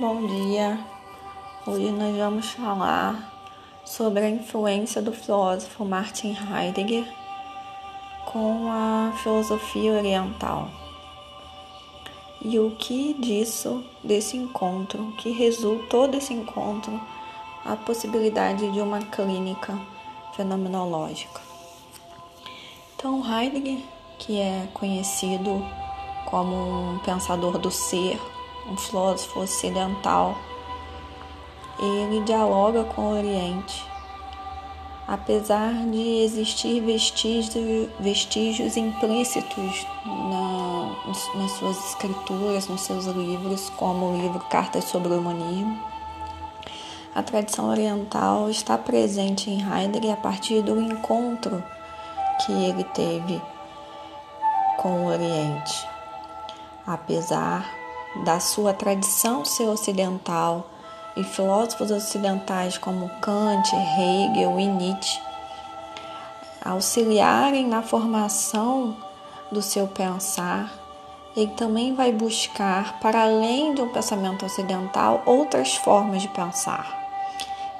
Bom dia. Hoje nós vamos falar sobre a influência do filósofo Martin Heidegger com a filosofia oriental. E o que disso, desse encontro, que resultou desse encontro, a possibilidade de uma clínica fenomenológica. Então, Heidegger, que é conhecido como um pensador do ser, um filósofo ocidental, ele dialoga com o Oriente. Apesar de existir vestígios, vestígios implícitos na, nas suas escrituras, nos seus livros, como o livro Cartas sobre o Humanismo, a tradição oriental está presente em Heidegger a partir do encontro que ele teve com o Oriente. Apesar da sua tradição ser ocidental e filósofos ocidentais como Kant, Hegel e Nietzsche auxiliarem na formação do seu pensar, ele também vai buscar, para além de um pensamento ocidental, outras formas de pensar.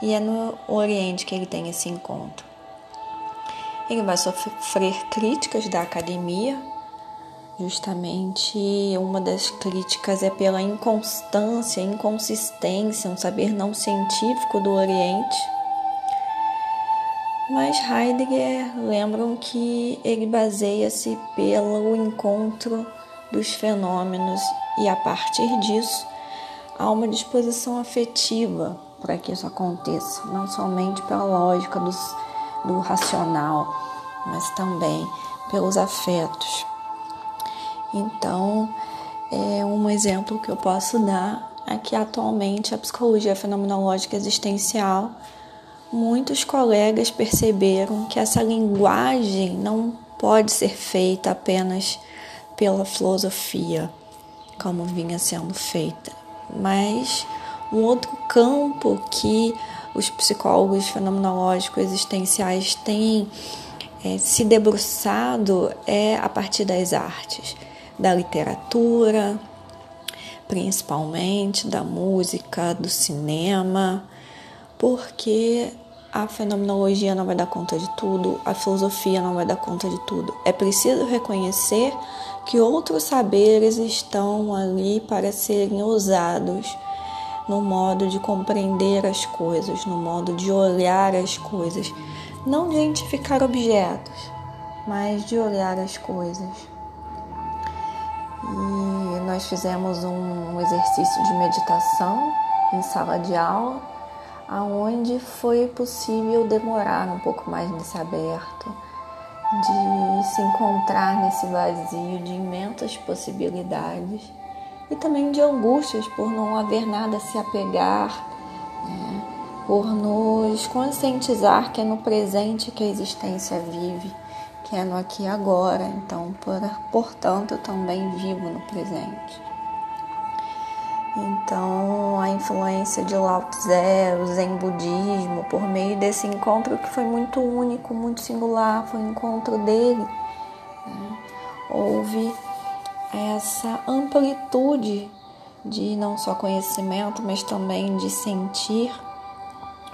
E é no Oriente que ele tem esse encontro. Ele vai sofrer críticas da academia, Justamente uma das críticas é pela inconstância, inconsistência, um saber não científico do Oriente. Mas Heidegger lembram que ele baseia-se pelo encontro dos fenômenos e a partir disso há uma disposição afetiva para que isso aconteça, não somente pela lógica dos, do racional, mas também pelos afetos. Então, é um exemplo que eu posso dar é que atualmente a psicologia fenomenológica existencial, muitos colegas perceberam que essa linguagem não pode ser feita apenas pela filosofia, como vinha sendo feita, mas um outro campo que os psicólogos fenomenológicos existenciais têm é, se debruçado é a partir das artes da literatura, principalmente da música, do cinema, porque a fenomenologia não vai dar conta de tudo, a filosofia não vai dar conta de tudo. É preciso reconhecer que outros saberes estão ali para serem usados no modo de compreender as coisas, no modo de olhar as coisas, não de identificar objetos, mas de olhar as coisas e nós fizemos um exercício de meditação em sala de aula, aonde foi possível demorar um pouco mais nesse aberto, de se encontrar nesse vazio de imensas possibilidades e também de angústias por não haver nada a se apegar, né? por nos conscientizar que é no presente que a existência vive que é no aqui e agora, então, por, portanto, também vivo no presente. Então, a influência de Lao Tse, o Zen Budismo, por meio desse encontro que foi muito único, muito singular, foi o encontro dele. Né? Houve essa amplitude de não só conhecimento, mas também de sentir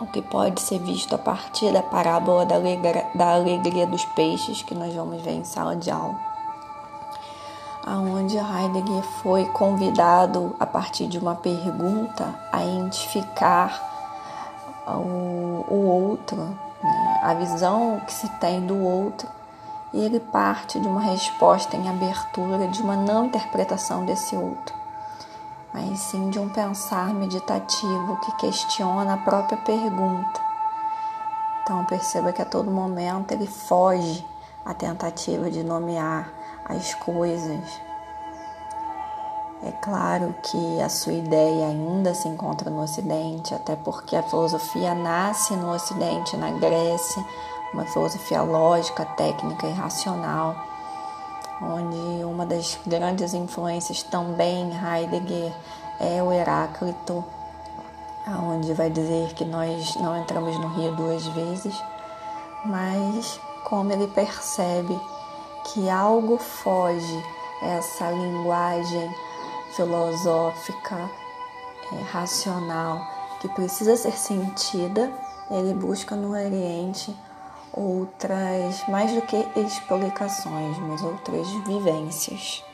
o que pode ser visto a partir da parábola da alegria, da alegria dos peixes que nós vamos ver em sala de aula, aonde Heidegger foi convidado a partir de uma pergunta a identificar o, o outro, né? a visão que se tem do outro, e ele parte de uma resposta em abertura, de uma não interpretação desse outro mas sim de um pensar meditativo que questiona a própria pergunta. Então perceba que a todo momento ele foge à tentativa de nomear as coisas. É claro que a sua ideia ainda se encontra no Ocidente, até porque a filosofia nasce no Ocidente, na Grécia, uma filosofia lógica, técnica e racional onde uma das grandes influências também Heidegger é o Heráclito, onde vai dizer que nós não entramos no rio duas vezes, mas como ele percebe que algo foge essa linguagem filosófica é, racional que precisa ser sentida, ele busca no Oriente outras, mais do que explicações, mas outras vivências.